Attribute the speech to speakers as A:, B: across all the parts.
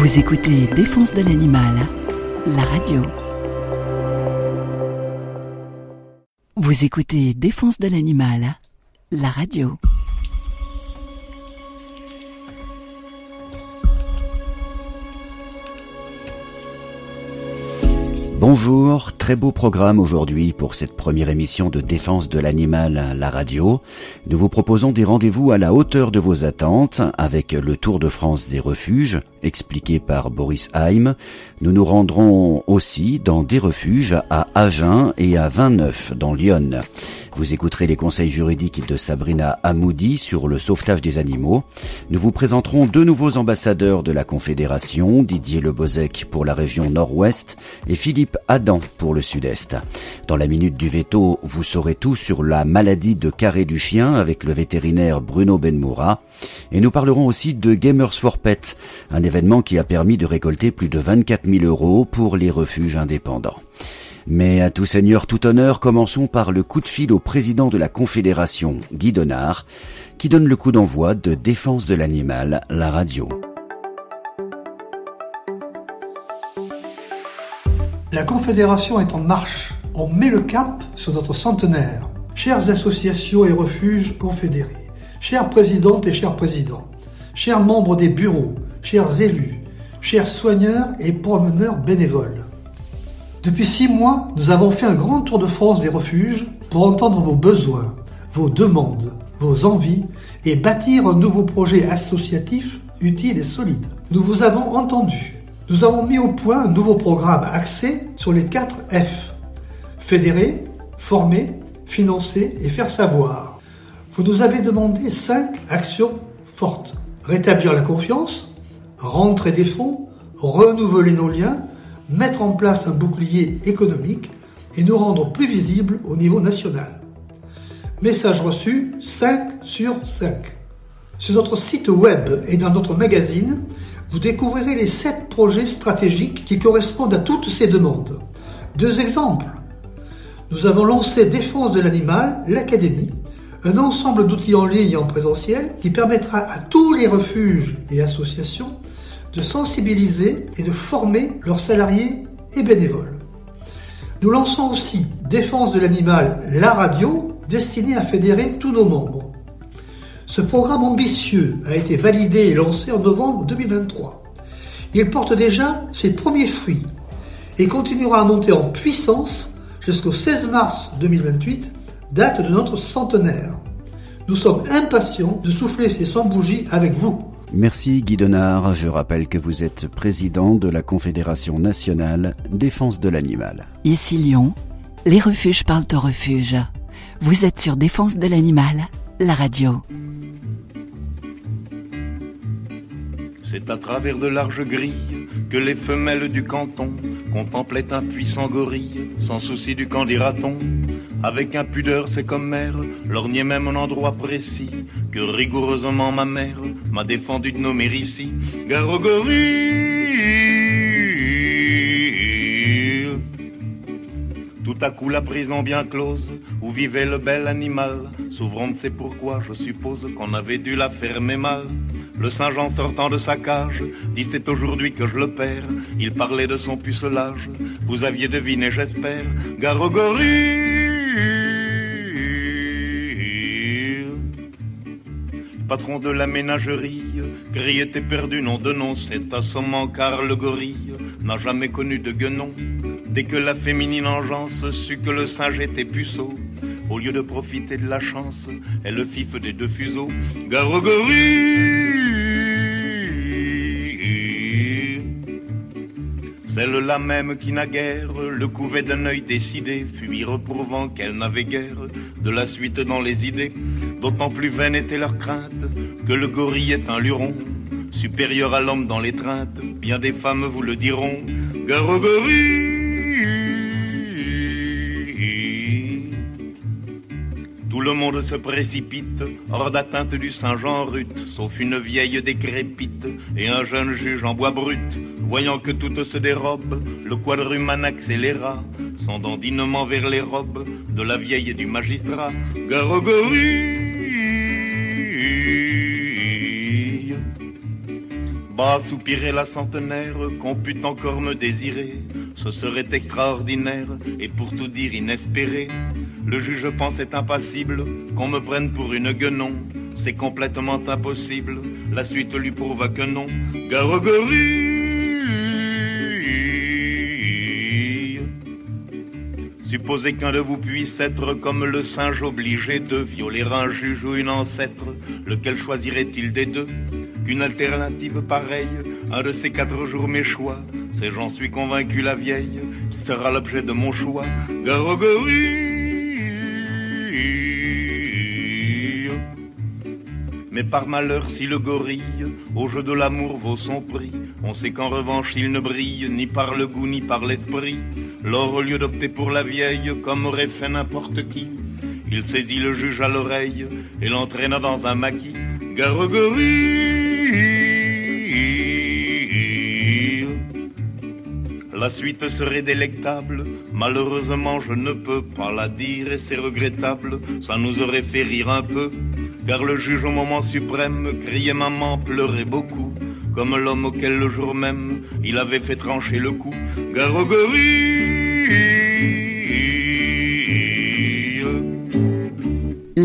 A: Vous écoutez Défense de l'animal, la radio. Vous écoutez Défense de l'animal, la radio.
B: Bonjour, très beau programme aujourd'hui pour cette première émission de défense de l'animal la radio. Nous vous proposons des rendez-vous à la hauteur de vos attentes avec le Tour de France des refuges, expliqué par Boris Heim. Nous nous rendrons aussi dans des refuges à Agen et à Vingt-Neuf dans Lyon. Vous écouterez les conseils juridiques de Sabrina Amoudi sur le sauvetage des animaux. Nous vous présenterons deux nouveaux ambassadeurs de la Confédération, Didier Lebozec pour la région nord-ouest et Philippe Adam pour le sud-est. Dans la minute du veto, vous saurez tout sur la maladie de carré du chien avec le vétérinaire Bruno Benmoura. Et nous parlerons aussi de Gamers for Pets, un événement qui a permis de récolter plus de 24 000 euros pour les refuges indépendants. Mais à tout seigneur, tout honneur, commençons par le coup de fil au président de la Confédération, Guy Donard, qui donne le coup d'envoi de Défense de l'animal, la radio.
C: La Confédération est en marche. On met le cap sur notre centenaire. Chères associations et refuges confédérés, chères présidentes et chers présidents, chers membres des bureaux, chers élus, chers soigneurs et promeneurs bénévoles. Depuis six mois, nous avons fait un grand tour de France des refuges pour entendre vos besoins, vos demandes, vos envies et bâtir un nouveau projet associatif utile et solide. Nous vous avons entendu. Nous avons mis au point un nouveau programme axé sur les 4 F. Fédérer, former, financer et faire savoir. Vous nous avez demandé cinq actions fortes. Rétablir la confiance, rentrer des fonds, renouveler nos liens, mettre en place un bouclier économique et nous rendre plus visibles au niveau national. Message reçu 5 sur 5. Sur notre site web et dans notre magazine, vous découvrirez les 7 projets stratégiques qui correspondent à toutes ces demandes. Deux exemples. Nous avons lancé Défense de l'animal, l'Académie, un ensemble d'outils en ligne et en présentiel qui permettra à tous les refuges et associations de sensibiliser et de former leurs salariés et bénévoles. Nous lançons aussi Défense de l'animal, la radio, destinée à fédérer tous nos membres. Ce programme ambitieux a été validé et lancé en novembre 2023. Il porte déjà ses premiers fruits et continuera à monter en puissance jusqu'au 16 mars 2028, date de notre centenaire. Nous sommes impatients de souffler ces 100 bougies avec vous.
B: Merci Guy Donard. Je rappelle que vous êtes président de la Confédération nationale défense de l'animal.
A: Ici Lyon, les refuges parlent au refuge. Vous êtes sur Défense de l'animal, la radio.
D: C'est à travers de larges grilles que les femelles du canton contemplaient un puissant gorille, sans souci du camp dira-t-on. Avec impudeur, c'est comme mère, lorgnait même un endroit précis que rigoureusement ma mère m'a défendu de nommer ici. Gare à coup la prison bien close, où vivait le bel animal, s'ouvrant c'est pourquoi je suppose qu'on avait dû la fermer mal. Le Saint-Jean sortant de sa cage, dit c'est aujourd'hui que je le perds. Il parlait de son pucelage, vous aviez deviné j'espère. Gare au gorille. Patron de la ménagerie, était perdu, nom de nom, c'est assommant car le gorille n'a jamais connu de guenon. Dès que la féminine engeance sut que le singe était puceau, au lieu de profiter de la chance, elle le fif des deux fuseaux. Gare au gorille. Celle-là même qui naguère le couvait d'un œil décidé, fut reprouvant qu'elle n'avait guère de la suite dans les idées. D'autant plus vaine était leur crainte que le gorille est un luron, supérieur à l'homme dans l'étreinte. Bien des femmes vous le diront. Gare Tout le monde se précipite, hors d'atteinte du Saint-Jean rut, sauf une vieille décrépite et un jeune juge en bois brut. Voyant que tout se dérobe, le quadruman accéléra, son vers les robes de la vieille et du magistrat. Gare au gorille. Bas soupirait la centenaire qu'on pût encore me désirer. Ce serait extraordinaire et pour tout dire inespéré. Le juge pensait impassible qu'on me prenne pour une guenon. C'est complètement impossible. La suite lui prouva que non. Garogorie. Supposez qu'un de vous puisse être comme le singe obligé de violer un juge ou une ancêtre. Lequel choisirait-il des deux? Qu'une alternative pareille, un de ces quatre jours mes choix, c'est j'en suis convaincu la vieille, qui sera l'objet de mon choix. Mais par malheur, si le gorille, au jeu de l'amour, vaut son prix, on sait qu'en revanche, il ne brille ni par le goût ni par l'esprit. Lors, au lieu d'opter pour la vieille, comme aurait fait n'importe qui, il saisit le juge à l'oreille et l'entraîna dans un maquis. Garogorie. La suite serait délectable, malheureusement je ne peux pas la dire et c'est regrettable, ça nous aurait fait rire un peu, car le juge au moment suprême criait maman, pleurait beaucoup, comme l'homme auquel le jour même il avait fait trancher le cou. Garogorie.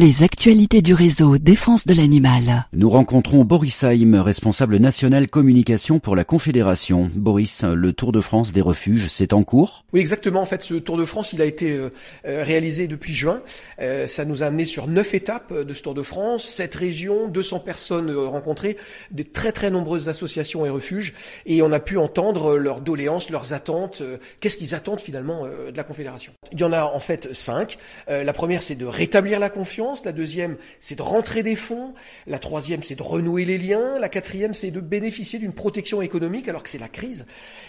A: Les actualités du réseau Défense de l'animal.
B: Nous rencontrons Boris Haim, responsable national communication pour la Confédération. Boris, le Tour de France des refuges, c'est en cours?
E: Oui, exactement. En fait, ce Tour de France, il a été euh, euh, réalisé depuis juin. Euh, ça nous a amené sur neuf étapes de ce Tour de France, sept régions, 200 personnes rencontrées, des très très nombreuses associations et refuges, et on a pu entendre leurs doléances, leurs attentes. Qu'est-ce qu'ils attendent finalement de la Confédération? Il y en a en fait cinq. Euh, la première, c'est de rétablir la confiance. La deuxième, c'est de rentrer des fonds. La troisième, c'est de renouer les liens. La quatrième, c'est de bénéficier d'une protection économique alors que c'est la crise.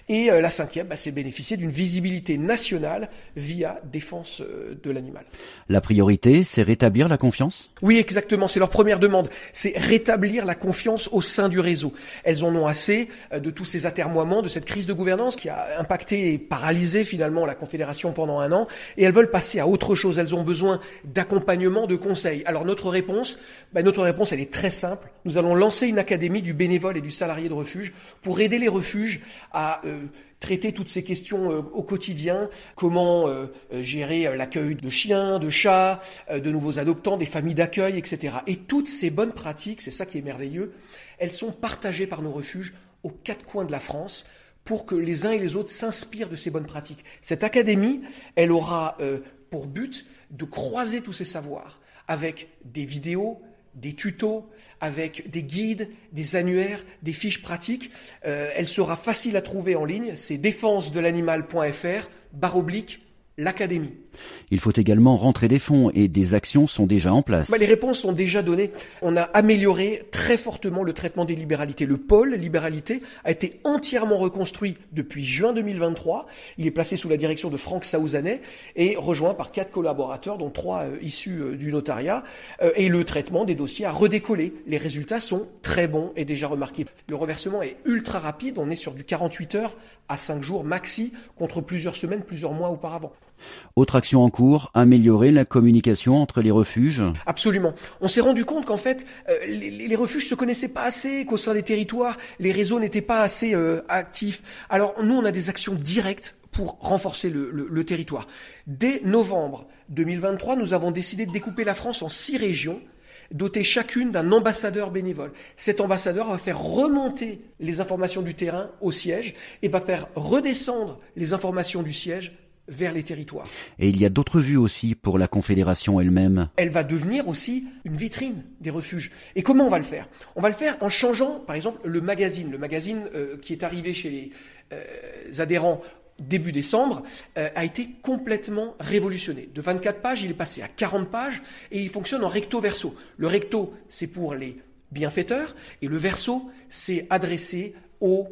E: Et euh, la cinquième, bah, c'est bénéficier d'une visibilité nationale via défense euh, de l'animal.
B: La priorité, c'est rétablir la confiance?
E: Oui, exactement. C'est leur première demande. C'est rétablir la confiance au sein du réseau. Elles en ont assez euh, de tous ces atermoiements, de cette crise de gouvernance qui a impacté et paralysé finalement la Confédération pendant un an. Et elles veulent passer à autre chose. Elles ont besoin d'accompagnement, de conseils. Alors notre réponse, bah, notre réponse, elle est très simple. Nous allons lancer une académie du bénévole et du salarié de refuge pour aider les refuges à euh, traiter toutes ces questions euh, au quotidien, comment euh, euh, gérer euh, l'accueil de chiens, de chats, euh, de nouveaux adoptants, des familles d'accueil, etc. Et toutes ces bonnes pratiques, c'est ça qui est merveilleux, elles sont partagées par nos refuges aux quatre coins de la France pour que les uns et les autres s'inspirent de ces bonnes pratiques. Cette académie, elle aura euh, pour but de croiser tous ces savoirs avec des vidéos, des tutos, avec des guides, des annuaires, des fiches pratiques. Euh, elle sera facile à trouver en ligne. C'est défensedelanimal.fr, barre oblique, l'académie.
B: Il faut également rentrer des fonds et des actions sont déjà en place.
E: Bah, les réponses sont déjà données. On a amélioré très fortement le traitement des libéralités. Le pôle libéralité a été entièrement reconstruit depuis juin 2023. Il est placé sous la direction de Franck Saouzanet et rejoint par quatre collaborateurs, dont trois euh, issus euh, du notariat. Euh, et le traitement des dossiers a redécollé. Les résultats sont très bons et déjà remarqués. Le reversement est ultra rapide. On est sur du 48 heures à 5 jours maxi contre plusieurs semaines, plusieurs mois auparavant.
B: Autre action en cours, améliorer la communication entre les refuges.
E: Absolument. On s'est rendu compte qu'en fait, euh, les, les refuges se connaissaient pas assez, qu'au sein des territoires, les réseaux n'étaient pas assez euh, actifs. Alors nous, on a des actions directes pour renforcer le, le, le territoire. Dès novembre 2023, nous avons décidé de découper la France en six régions dotées chacune d'un ambassadeur bénévole. Cet ambassadeur va faire remonter les informations du terrain au siège et va faire redescendre les informations du siège vers les territoires.
B: Et il y a d'autres vues aussi pour la Confédération elle-même.
E: Elle va devenir aussi une vitrine des refuges. Et comment on va le faire? On va le faire en changeant, par exemple, le magazine. Le magazine euh, qui est arrivé chez les euh, adhérents début décembre, euh, a été complètement révolutionné. De 24 pages, il est passé à 40 pages et il fonctionne en recto verso. Le recto, c'est pour les bienfaiteurs et le verso, c'est adressé aux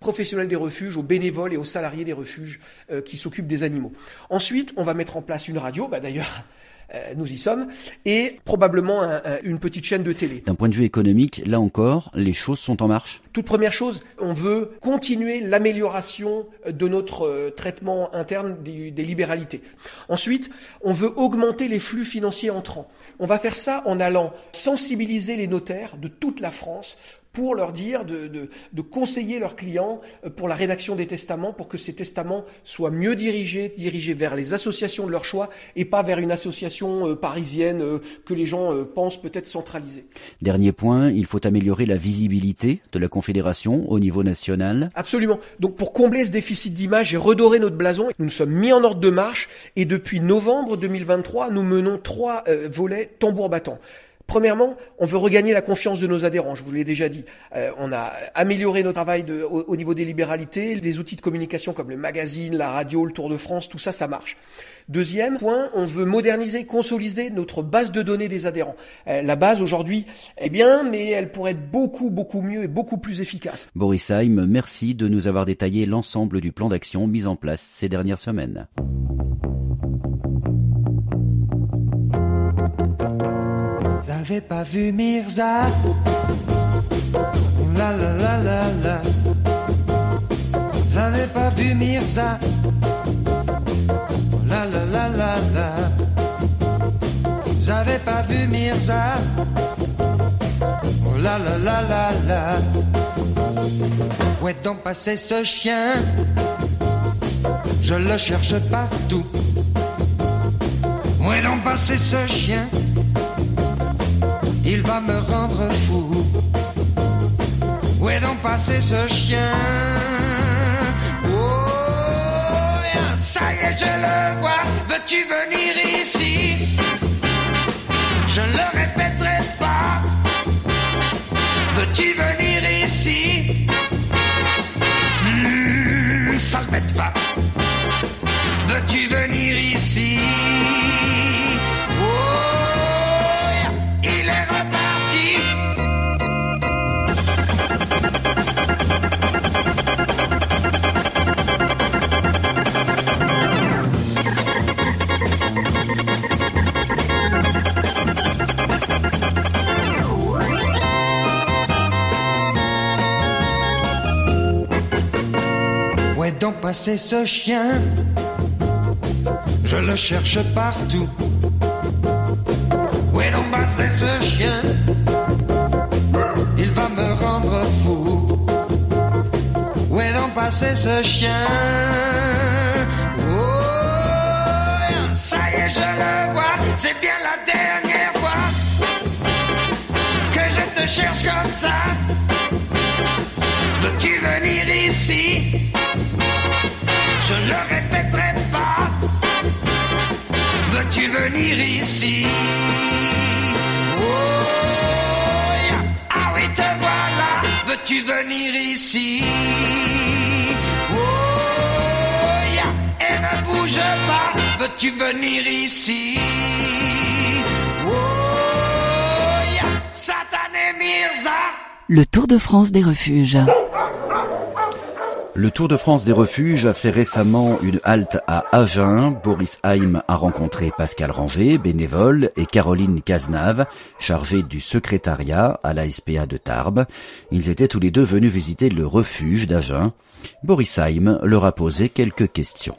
E: professionnels des refuges, aux bénévoles et aux salariés des refuges euh, qui s'occupent des animaux. Ensuite, on va mettre en place une radio, bah d'ailleurs, euh, nous y sommes, et probablement un, un, une petite chaîne de télé.
B: D'un point de vue économique, là encore, les choses sont en marche.
E: Toute première chose, on veut continuer l'amélioration de notre euh, traitement interne des, des, libéralités. Ensuite, on veut augmenter les flux financiers entrants. On va faire ça en allant sensibiliser les notaires de toute la France pour leur dire de, de, de, conseiller leurs clients euh, pour la rédaction des testaments, pour que ces testaments soient mieux dirigés, dirigés vers les associations de leur choix et pas vers une association euh, parisienne euh, que les gens pensent peut-être centralisée.
B: Dernier point, il faut améliorer la visibilité de la Confédération au niveau national.
E: Absolument. Donc pour combler ce déficit d'image et redorer notre blason, nous nous sommes mis en ordre de marche et depuis novembre 2023, nous menons trois volets tambour battant. Premièrement, on veut regagner la confiance de nos adhérents, je vous l'ai déjà dit. Euh, on a amélioré notre travail au, niveau des libéralités, les outils de communication comme le magazine, la radio, le Tour de France, tout ça, ça marche. Deuxième point, on veut moderniser, consolider notre base de données des adhérents. Euh, la base aujourd'hui est bien, mais elle pourrait être beaucoup, beaucoup mieux et beaucoup plus efficace.
B: Boris Heim, merci de nous avoir détaillé l'ensemble du plan d'action mis en place ces dernières semaines.
F: J'avais pas vu Mirza? La la la la la. J'avais pas vu Mirza? La la la la la. J'avais pas vu Mirza? la la la la la. Où est donc passé ce chien? Je le cherche partout. Où est donc passé ce chien? Il va me rendre fou. Où est donc passé ce chien Oh, ça y est, je le vois. Veux-tu venir ici? Je ne le répéterai pas. Veux-tu venir ici? Mmh, Ça pas. Veux-tu venir ici? Passé ce chien Je le cherche partout. Où est passé ce chien Il va me rendre fou. Où est passé ce chien Oh, ça y est, je le vois. C'est bien la dernière fois que je te cherche comme ça. Veux-tu venir ici? Ne répéterai pas. Veux-tu venir ici? Oh, Ah oui, te voilà. Veux-tu venir ici? Oh, Et ne bouge pas. Veux-tu venir ici? Oh, Satané Mirza.
A: Le Tour de France des refuges.
B: Le Tour de France des refuges a fait récemment une halte à Agen. Boris Haim a rencontré Pascal Ranger, bénévole, et Caroline Cazenave, chargée du secrétariat à la SPA de Tarbes. Ils étaient tous les deux venus visiter le refuge d'Agen. Boris Haim leur a posé quelques questions.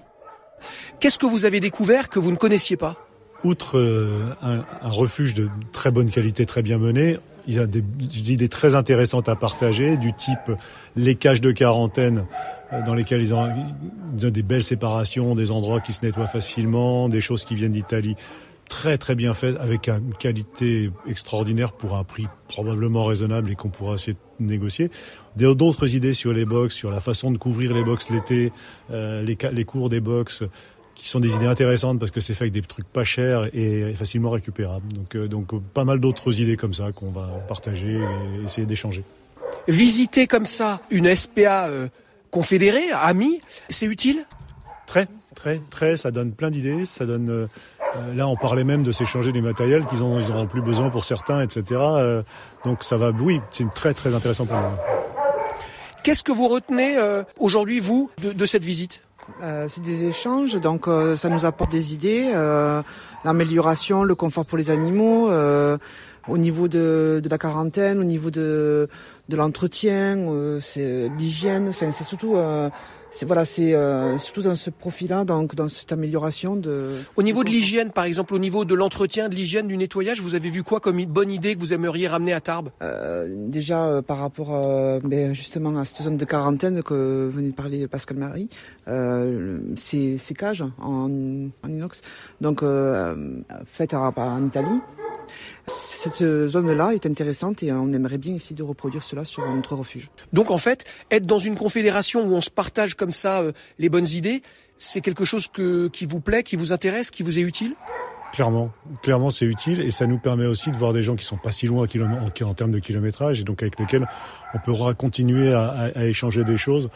E: Qu'est-ce que vous avez découvert que vous ne connaissiez pas?
G: Outre euh, un, refuge de très bonne qualité, très bien mené, il a des, idées très intéressantes à partager, du type les cages de quarantaine euh, dans lesquelles ils ont, des belles séparations, des endroits qui se nettoient facilement, des choses qui viennent d'Italie très très bien faites avec une qualité extraordinaire pour un prix probablement raisonnable et qu'on pourra essayer de négocier. D'autres idées sur les box, sur la façon de couvrir les box l'été, euh, les, les cours des box, qui sont des idées intéressantes parce que c'est fait avec des trucs pas chers et facilement récupérables. Donc, euh, donc pas mal d'autres idées comme ça qu'on va partager et essayer d'échanger.
E: Visiter comme ça une SPA euh, confédérée, amie, c'est utile?
G: Très, très, très. Ça donne plein d'idées. Ça donne. Euh, là, on parlait même de s'échanger du matériel qu'ils ont, ils plus besoin pour certains, etc. donc ça va. Oui, c'est très, très intéressant pour nous.
E: Qu'est-ce que vous retenez aujourd'hui, vous, de, de cette visite?
H: Euh, c'est des échanges, donc euh, ça nous apporte des idées, euh, l'amélioration, le confort pour les animaux, au niveau de, la quarantaine, au niveau de, de l'entretien, c'est l'hygiène. Enfin, c'est surtout c'est voilà, c'est euh, surtout dans ce profil-là, donc dans cette amélioration de.
E: Au niveau de l'hygiène, par exemple, au niveau de l'entretien, de l'hygiène, du nettoyage, vous avez vu quoi comme bonne idée que vous aimeriez ramener à Tarbes?
H: Euh, Déjà euh, par rapport euh, ben, justement à cette zone de quarantaine que venait de parler Pascal Marie, euh, ces, ces cages en, en inox, donc faites en Italie. Cette zone-là est intéressante et on aimerait bien essayer de reproduire cela sur notre refuge.
E: Donc en fait, être dans une confédération où on se partage comme ça euh, les bonnes idées, c'est quelque chose que, qui vous plaît, qui vous intéresse, qui vous est utile?
G: Clairement, clairement c'est utile et ça nous permet aussi de voir des gens qui sont pas si loin en, en termes de kilométrage et donc avec lesquels on pourra continuer à, à, à échanger des choses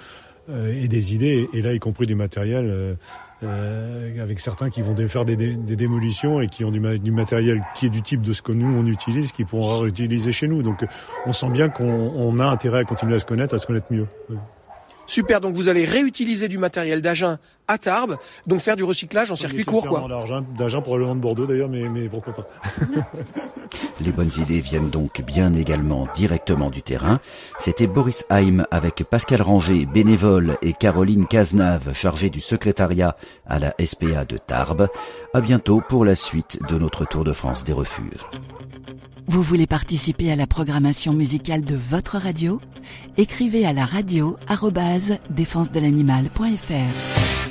G: euh, et des idées et là y compris du matériel. Euh, euh, avec certains qui vont faire des, démolitions et qui ont du, du, matériel qui est du type de ce que nous on utilise, qui pourront réutiliser chez nous. Donc on sent bien qu'on a intérêt à continuer à se connaître, à se connaître mieux.
E: Super, donc vous allez réutiliser du matériel d'Agen à Tarbes, donc faire du recyclage en circuit court, quoi.
G: D'Agen, probablement de Bordeaux d'ailleurs, mais, mais pourquoi pas.
B: Les bonnes idées viennent donc bien également directement du terrain. C'était Boris Haim avec Pascal Ranger, bénévole, et Caroline Cazenave, chargée du secrétariat à la SPA de Tarbes. À bientôt pour la suite de notre Tour de France des refuges.
I: Vous voulez participer à la programmation musicale de votre radio? Écrivez à la radio. La minute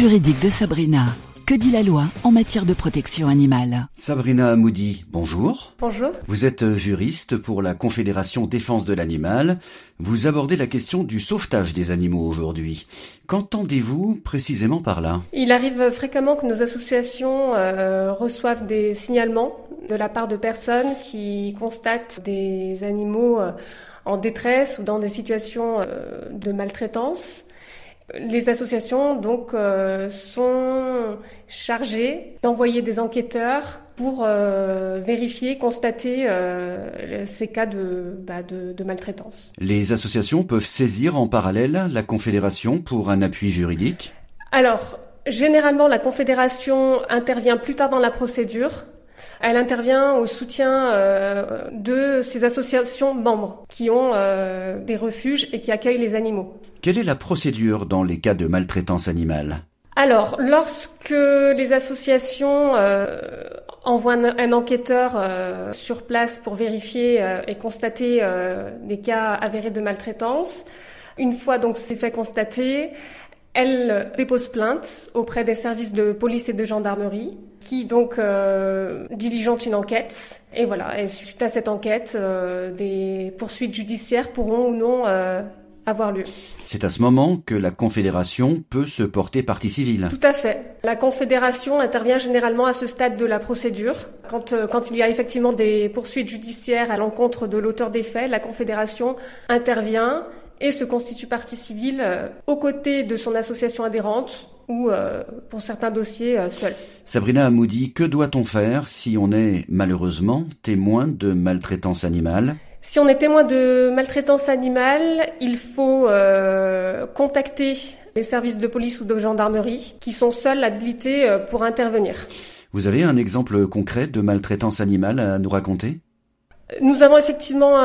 I: juridique de Sabrina,
A: Que dit la loi en matière de protection animale?
B: Sabrina Amoudi, bonjour.
J: Bonjour.
B: Vous êtes juriste pour la Confédération Défense de l'Animal. Vous abordez la question du sauvetage des animaux aujourd'hui. Qu'entendez-vous précisément par là?
J: Il arrive fréquemment que nos associations euh, reçoivent des signalements de la part de personnes qui constatent des animaux euh, en détresse ou dans des situations euh, de maltraitance. Les associations donc euh, sont chargées d'envoyer des enquêteurs pour euh, vérifier, constater euh, ces cas de, bah, de, de, maltraitance.
B: Les associations peuvent saisir en parallèle la Confédération pour un appui juridique?
J: Alors, généralement, la Confédération intervient plus tard dans la procédure. Elle intervient au soutien euh, de ces associations membres qui ont euh, des refuges et qui accueillent les animaux.
B: Quelle est la procédure dans les cas de maltraitance animale?
J: Alors, lorsque les associations euh, envoient un, un enquêteur euh, sur place pour vérifier euh, et constater des cas avérés de maltraitance, une fois donc c'est fait constater, elle dépose plainte auprès des services de police et de gendarmerie qui donc euh, diligente une enquête. Et voilà, et suite à cette enquête, euh, des poursuites judiciaires pourront ou non euh, avoir lieu.
B: C'est à ce moment que la Confédération peut se porter partie civile.
J: Tout à fait. La Confédération intervient généralement à ce stade de la procédure. Quand, euh, quand il y a effectivement des poursuites judiciaires à l'encontre de l'auteur des faits, la Confédération intervient et se constitue partie civile euh, aux côtés de son association adhérente ou euh, pour certains dossiers euh, seul.
B: Sabrina Amoudi, que doit-on faire si on est malheureusement témoin de maltraitance animale?
J: Si on est témoin de maltraitance animale, il faut euh, contacter les services de police ou de gendarmerie qui sont seuls habilités pour intervenir.
B: Vous avez un exemple concret de maltraitance animale à nous raconter?
J: Nous avons effectivement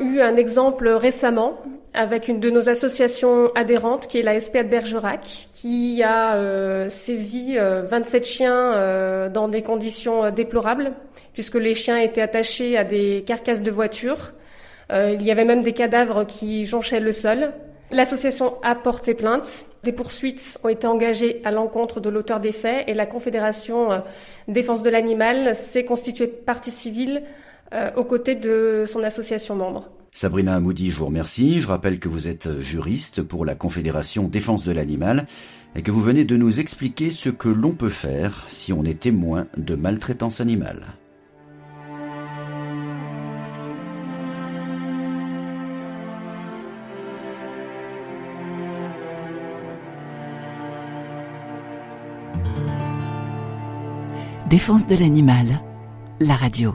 J: eu un exemple récemment avec une de nos associations adhérentes, qui est la SPA de Bergerac, qui a euh, saisi euh, 27 chiens euh, dans des conditions déplorables, puisque les chiens étaient attachés à des carcasses de voitures. Euh, il y avait même des cadavres qui jonchaient le sol. L'association a porté plainte. Des poursuites ont été engagées à l'encontre de l'auteur des faits et la Confédération euh, Défense de l'animal s'est constituée partie civile euh, aux côtés de son association membre.
B: Sabrina Amoudi, je vous remercie. Je rappelle que vous êtes juriste pour la Confédération Défense de l'Animal et que vous venez de nous expliquer ce que l'on peut faire si on est témoin de maltraitance animale.
A: Défense de l'animal, la radio.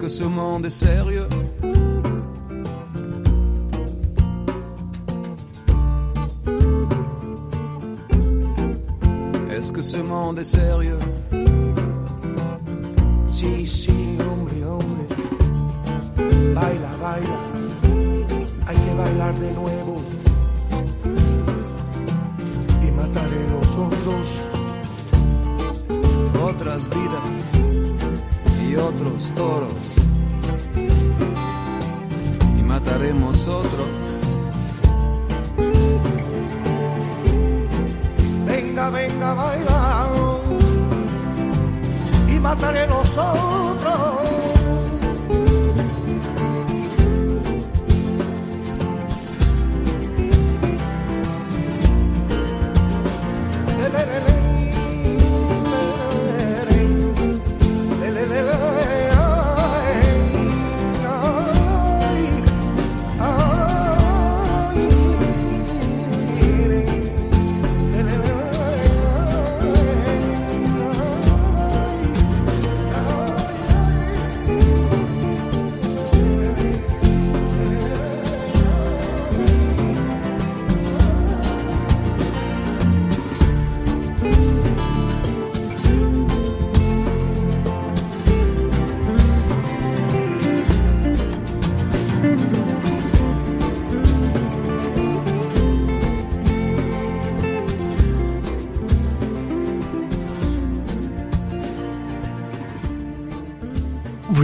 K: Que ce monde est sérieux Est-ce que ce monde est sérieux?
I: Sí, sí, hombre, hombre. Baila, baila. Hay que bailar de nuevo. Y mataré los otros.
K: Otras vidas otros toros. Y mataremos otros.
I: Venga, venga, baila. Y mataré los otros.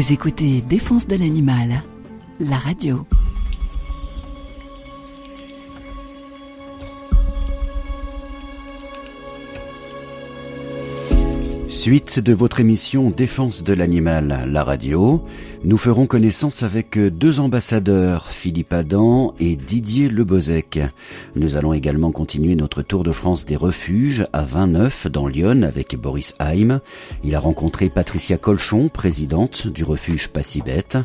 A: Écoutez Défense de l'animal, la radio.
B: Suite de votre émission Défense de l'animal, la radio, nous ferons connaissance avec deux ambassadeurs, Philippe Adam et Didier Lebozec. Nous allons également continuer notre tour de France des refuges à 29 dans Lyon avec Boris Haim. Il a rencontré Patricia Colchon, présidente du refuge Passibette.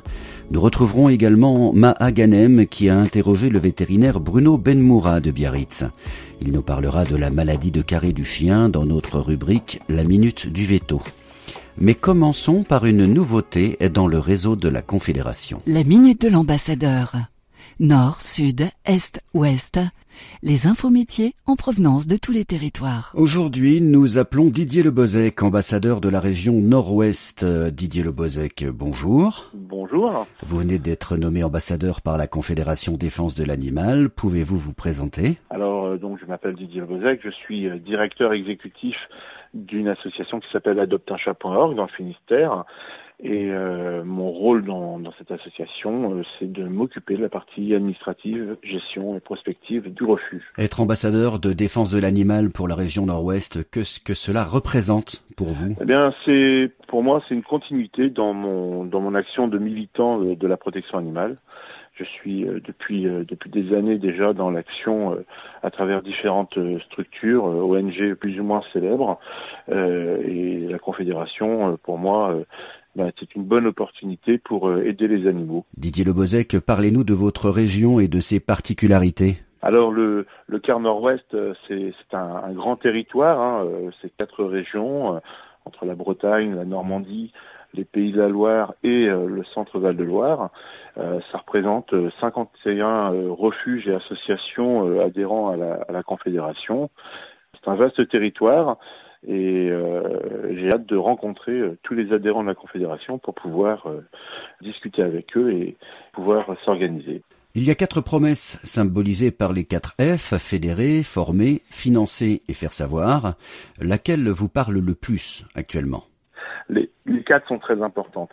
B: Nous retrouverons également Maha Ganem qui a interrogé le vétérinaire Bruno Benmoura de Biarritz. Il nous parlera de la maladie de carré du chien dans notre rubrique La minute du veto. Mais commençons par une nouveauté dans le réseau de la Confédération.
A: La minute de l'ambassadeur. Nord, sud, est, ouest. Les infométiers en provenance de tous les territoires.
B: Aujourd'hui, nous appelons Didier Lebozec, ambassadeur de la région Nord-Ouest. Didier Lebozec, bonjour.
L: Bonjour.
B: Vous venez d'être nommé ambassadeur par la Confédération Défense de l'Animal. Pouvez-vous vous présenter?
L: Alors, euh, donc, je m'appelle Didier Lebozec, je suis euh, directeur exécutif d'une association qui s'appelle adopteunchat.org dans le Finistère. Et euh, mon rôle dans, dans cette association, euh, c'est de m'occuper de la partie administrative, gestion et prospective du refuge.
B: Être ambassadeur de défense de l'animal pour la région Nord-Ouest, que ce que cela représente pour vous?
L: Eh bien, c'est pour moi, c'est une continuité dans mon dans mon action de militant de, de la protection animale. Je suis euh, depuis euh, depuis des années déjà dans l'action euh, à travers différentes euh, structures, euh, ONG plus ou moins célèbres, Euh, et la Confédération, euh, pour moi, euh, ben, c'est une bonne opportunité pour euh, aider les animaux.
B: Didier Lebozec, parlez-nous de votre région et de ses particularités.
L: Alors le, le quart nord-ouest, euh, c'est un, un grand territoire, hein, euh, c'est quatre régions, entre la Bretagne, la Normandie, les Pays de la Loire et le centre Val de Loire. ça représente 51 refuges et associations adhérents à la, à la Confédération. C'est un vaste territoire et euh, j'ai hâte de rencontrer euh, tous les adhérents de la Confédération pour pouvoir euh, discuter avec eux et pouvoir s'organiser.
B: Il y a quatre promesses symbolisées par les quatre F, fédérer, former, financer et faire savoir. Laquelle vous parle le plus actuellement?
L: Les, les, quatre sont très importantes.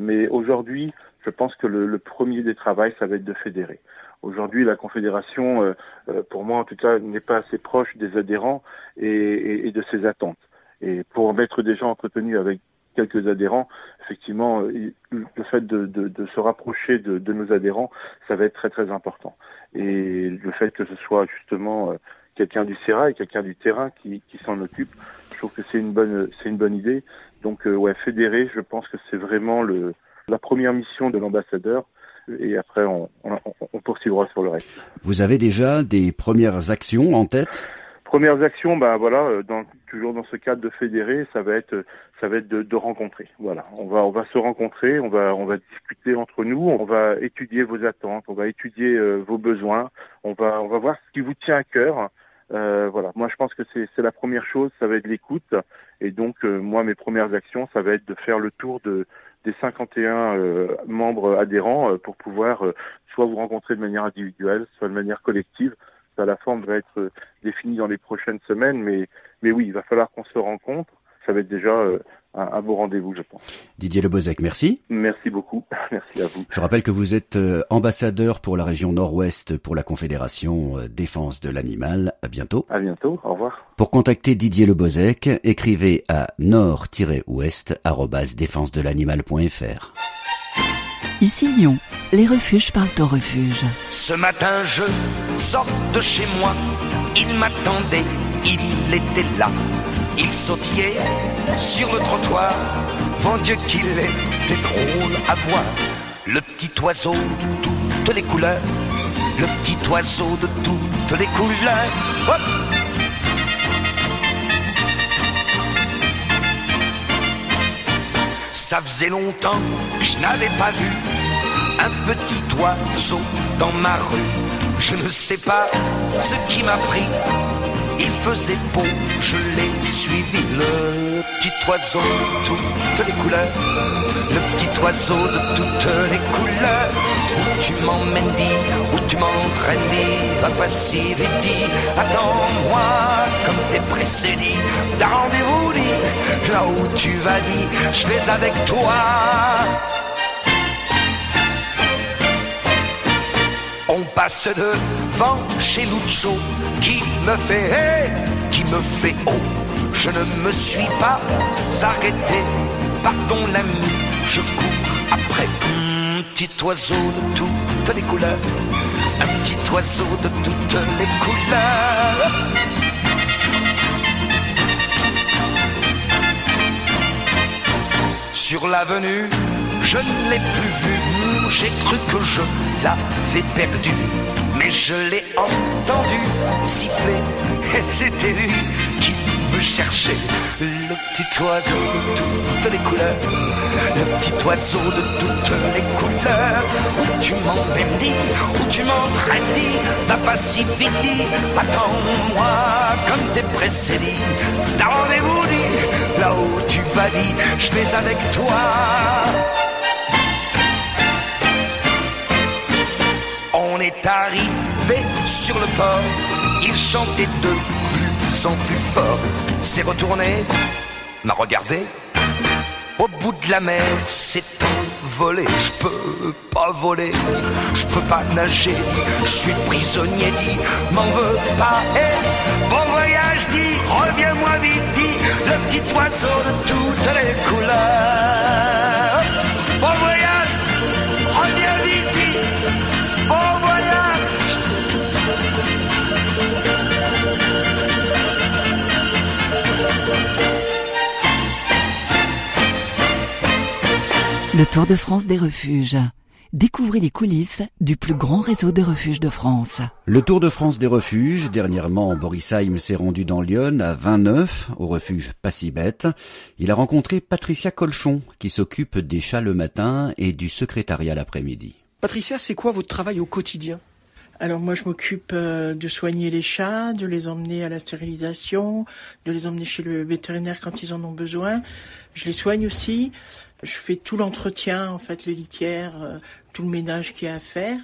L: mais aujourd'hui, je pense que le, le, premier des travaux, ça va être de fédérer. Aujourd'hui, la Confédération, euh, euh, pour moi en tout cas, n'est pas assez proche des adhérents et, de ses attentes. Et pour mettre déjà entretenu avec quelques adhérents, effectivement, euh, le fait de, se rapprocher de, nos adhérents, ça va être très très important. Et le fait que ce soit justement quelqu'un du CERA et quelqu'un du terrain qui, s'en occupe, je trouve que c'est une bonne c'est une bonne idée. Donc ouais, fédérer, je pense que c'est vraiment le la première mission de l'ambassadeur et après on, on, on, poursuivra sur le reste.
B: Vous avez déjà des premières actions en tête?
L: Premières actions, bah voilà, euh, dans, toujours dans ce cadre de fédérer, ça va être, ça va être de, de, rencontrer. Voilà, on va, on va se rencontrer, on va, on va discuter entre nous, on va étudier vos attentes, on va étudier euh, vos besoins, on va, on va voir ce qui vous tient à cœur. Euh, voilà, moi je pense que c'est la première chose, ça va être l'écoute. Et donc euh, moi mes premières actions, ça va être de faire le tour de des 51 euh, membres adhérents euh, pour pouvoir euh, soit vous rencontrer de manière individuelle, soit de manière collective. Ça, la forme va être définie dans les prochaines semaines, mais, mais oui, il va falloir qu'on se rencontre. Ça va être déjà un, beau rendez-vous, je pense.
B: Didier Lebozek, merci.
L: Merci beaucoup. Merci à vous.
B: Je rappelle que vous êtes euh, ambassadeur pour la région Nord-Ouest pour la Confédération euh, Défense de l'Animal. À bientôt.
L: À bientôt. Au revoir.
B: Pour contacter Didier Lebozek, écrivez à nord-ouest l'animal.fr.
A: Ici Lyon, les refuges parlent au refuge.
M: Ce matin, je sors de chez moi. Il m'attendait, il était là. Il sautillait sur le trottoir. Mon Dieu qu'il était drôle à voir. Le petit oiseau de toutes les couleurs. Le petit oiseau de toutes les couleurs. Ça faisait longtemps que je n'avais pas vu un petit oiseau dans ma rue. Je ne sais pas ce qui m'a pris il faisait beau, je l'ai suivi, le petit oiseau de toutes les couleurs, le petit oiseau de toutes les couleurs. Où tu m'emmènes, dit, où tu m'entraînes, dit, va pas si vite, dit, attends-moi, comme t'es pressé, dit, t'as rendez-vous, dit, là où tu vas, dit, je vais avec toi. On passe devant chez Lucho qui me fait hé, qui me fait oh. Je ne me suis pas arrêté par ton ami. Je cours après un petit oiseau de toutes les couleurs. Un petit oiseau de toutes les couleurs. Sur l'avenue, je ne l'ai plus vu. J'ai cru que je l'avais perdu mais je l'ai entendu siffler, et c'était lui qui me cherchait. Le petit oiseau de toutes les couleurs, le petit oiseau de toutes les couleurs. Où tu m'emmènes, où tu m'entraînes, va pas si vite, attends-moi comme t'es pressé, rendez-vous, dit, là où tu vas, dit, je vais avec toi. On est arrivé sur le port, il chantait de plus en plus fort. S'est retourné, m'a regardé. Au bout de la mer, c'est envolé. Je peux pas voler, je peux pas nager. Je suis prisonnier, dit, m'en veux pas. Eh, bon voyage, dit, reviens-moi vite, dit, le petit oiseau de toutes les couleurs.
A: Le Tour de France des refuges. découvrez les coulisses du plus grand réseau de refuges de France.
B: Le Tour de France des refuges, dernièrement Boris Haim s'est rendu dans Lyon à 29 au refuge Passibette. Il a rencontré Patricia Colchon qui s'occupe des chats le matin et du secrétariat l'après-midi.
E: Patricia, c'est quoi votre travail au quotidien?
N: Alors moi je m'occupe euh, de soigner les chats, de les emmener à la stérilisation, de les emmener chez le vétérinaire quand ils en ont besoin. Je les soigne aussi. Je fais tout l'entretien, en fait, les litières, euh, tout le ménage qu'il y a à faire.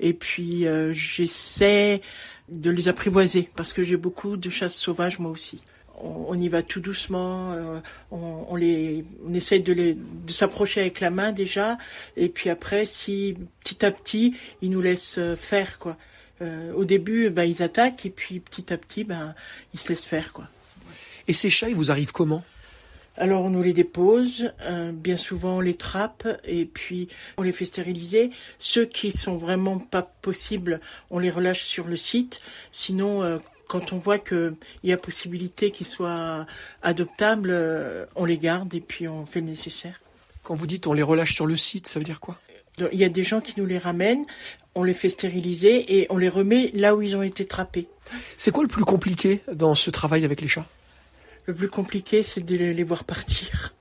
N: Et puis euh, j'essaie de les apprivoiser parce que j'ai beaucoup de chats sauvages moi aussi. On, y va tout doucement, euh, on, on, essaye de, s'approcher avec la main déjà, et puis après, si petit à petit, ils nous laissent faire quoi. au début, ben, ils attaquent, et puis petit à petit, ben, ils se laissent faire quoi.
E: Et ces chats, ils vous arrivent comment?
N: Alors on nous les dépose, euh, bien souvent on les trappe et puis on les fait stériliser. Ceux qui sont vraiment pas possibles, on les relâche sur le site. Sinon, euh, quand on voit qu'il y a possibilité qu'ils soient adoptables, euh, on les garde et puis on fait le nécessaire.
E: Quand vous dites on les relâche sur le site, ça veut dire quoi?
N: Il y a des gens qui nous les ramènent, on les fait stériliser et on les remet là où ils ont été trappés.
E: C'est quoi le plus compliqué dans ce travail avec les chats?
N: Le plus compliqué, c'est de les voir partir.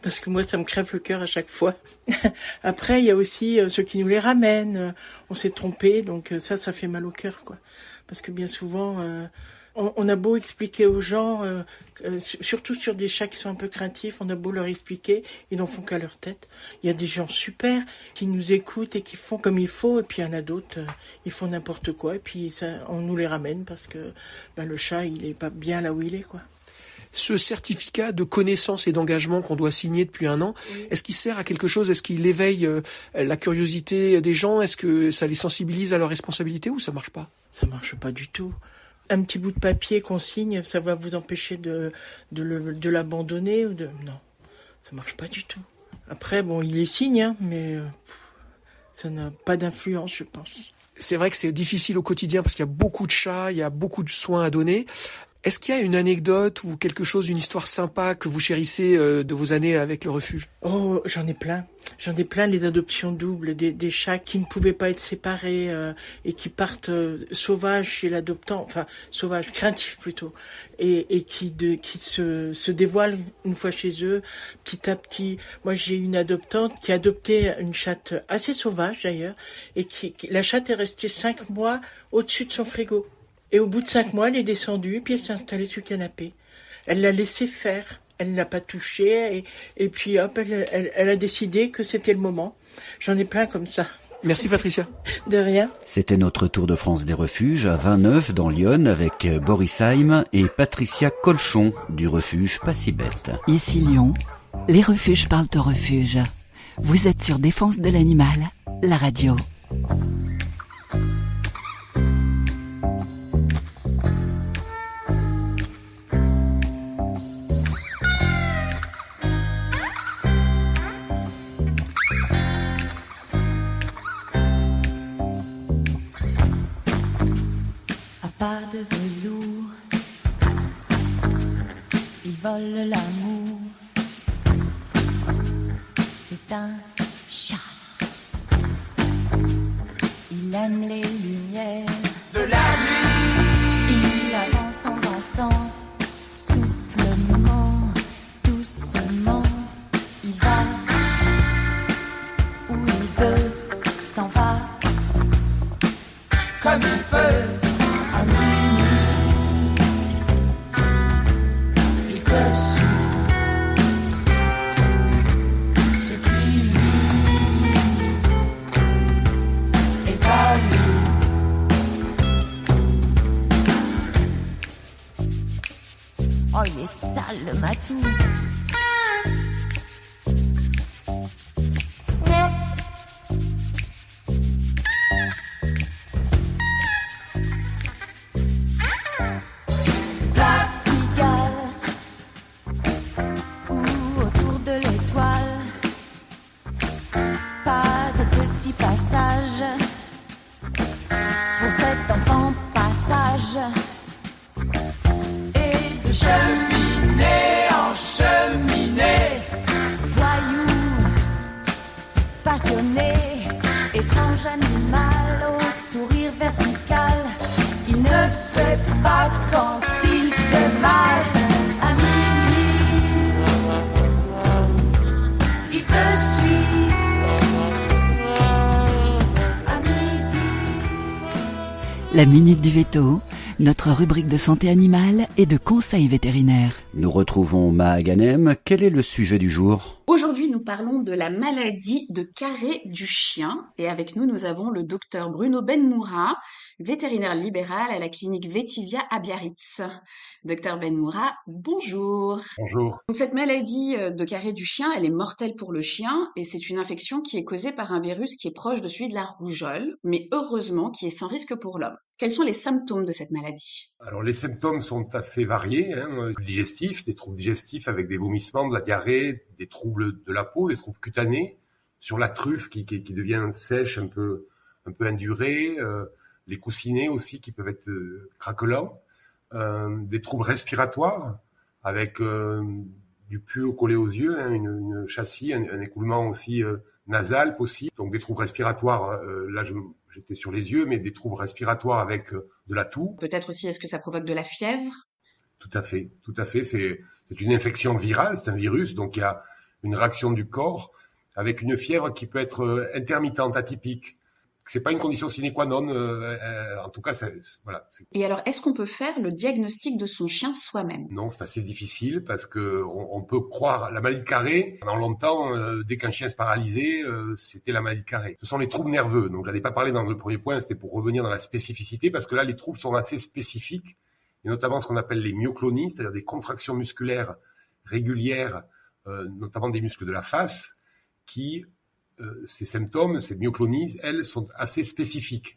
N: Parce que moi, ça me crève le cœur à chaque fois. Après, il y a aussi euh, ceux qui nous les ramènent. On s'est trompé, donc euh, ça, ça fait mal au cœur, quoi. Parce que bien souvent, euh, on, a beau expliquer aux gens, surtout sur des chats qui sont un peu craintifs, on a beau leur expliquer, ils n'en font qu'à leur tête. Il y a des gens super qui nous écoutent et qui font comme il faut, et puis il y en a d'autres, ils font n'importe quoi, et puis on nous les ramène parce que ben, le chat, il est pas bien là où il est, quoi
E: ce certificat de connaissance et d'engagement qu'on doit signer depuis un an, est-ce qu'il sert à quelque chose? Est-ce qu'il éveille euh, la curiosité des gens? Est-ce que ça les sensibilise à leurs responsabilités ou ça marche pas?
N: Ça marche pas du tout. Un petit bout de papier qu'on signe, ça va vous empêcher de, de, l'abandonner ou de... Non, ça marche pas du tout. Après, bon, il est signe, hein, mais euh, ça n'a pas d'influence, je pense.
E: C'est vrai que c'est difficile au quotidien parce qu'il y a beaucoup de chats, il y a beaucoup de soins à donner. Est-ce qu'il y a une anecdote ou quelque chose, une histoire sympa que vous chérissez euh, de vos années avec le refuge?
N: Oh, j'en ai plein. J'en ai plein les adoptions doubles, des, chats qui ne pouvaient pas être séparés euh, et qui partent euh, sauvages chez l'adoptant, enfin sauvages, craintifs plutôt, et, qui, de, qui se, se dévoilent une fois chez eux, petit à petit. Moi, j'ai une adoptante qui a adopté une chatte assez sauvage d'ailleurs, et qui la chatte est restée cinq mois au-dessus de son frigo. Et au bout de cinq mois, elle est descendue, puis elle s'est installée sur le canapé. Elle l'a laissé faire. Elle ne l'a pas touché. Et, et puis hop, elle, elle, a décidé que c'était le moment. J'en ai plein comme ça.
E: Merci Patricia.
N: De rien.
B: C'était notre Tour de France des refuges à 29 dans Lyon avec Boris Heim et Patricia Colchon du refuge Passibette.
A: Ici Lyon, les refuges parlent au refuge. Vous êtes sur Défense de l'animal, la radio.
O: L'amour. C'est un chat. Il aime les lumières
P: de la nuit.
A: Minute du veto, notre rubrique de santé animale et de conseils vétérinaires.
B: Nous retrouvons Mahaganem. Quel est le sujet du jour?
Q: Aujourd'hui, nous parlons de la maladie de carré du chien. Et avec nous, nous avons le docteur Bruno Benmoura, vétérinaire libéral à la clinique Vétivia à Biarritz. Docteur Benmoura, bonjour.
R: Bonjour.
Q: Donc, cette maladie euh, de carré du chien, elle est mortelle pour le chien et c'est une infection qui est causée par un virus qui est proche de celui de la rougeole, mais heureusement qui est sans risque pour l'homme. Quels sont les symptômes de cette maladie?
R: Alors les symptômes sont assez variés, hein, digestifs, des troubles digestifs avec des vomissements, de la diarrhée, des troubles de la peau, des troubles cutanés, sur la truffe qui, qui, qui devient sèche, un peu, un peu indurée, euh, les coussinets aussi qui peuvent être euh, craquelants, euh, des troubles respiratoires avec du puits collé aux yeux, hein, une, une, châssis, un, un écoulement aussi nasal possible, donc des troubles respiratoires. là, je, j'étais sur les yeux, mais des troubles respiratoires avec de la toux.
Q: Peut-être aussi, est-ce que ça provoque de la fièvre?
R: Tout à fait, tout à fait. C'est c'est une infection virale, c'est un virus, donc il y a une réaction du corps avec une fièvre qui peut être euh, intermittente, atypique. C'est pas une condition sine qua non. euh, euh, en tout cas, c'est- voilà.
Q: Et alors, est-ce qu'on peut faire le diagnostic de son chien soi-même?
R: Non, c'est assez difficile parce que on, on peut croire la maladie de Carré. Pendant longtemps, euh, dès qu'un chien se paralysait, c'était la maladie de Carré. Ce sont les troubles nerveux. Donc, j'en ai pas parlé dans le premier point. C'était pour revenir dans la spécificité parce que là, les troubles sont assez spécifiques et notamment ce qu'on appelle les myoclonies, c'est-à-dire des contractions musculaires régulières, notamment des muscles de la face, qui euh, ces symptômes, ces myoclonies, elles sont assez spécifiques.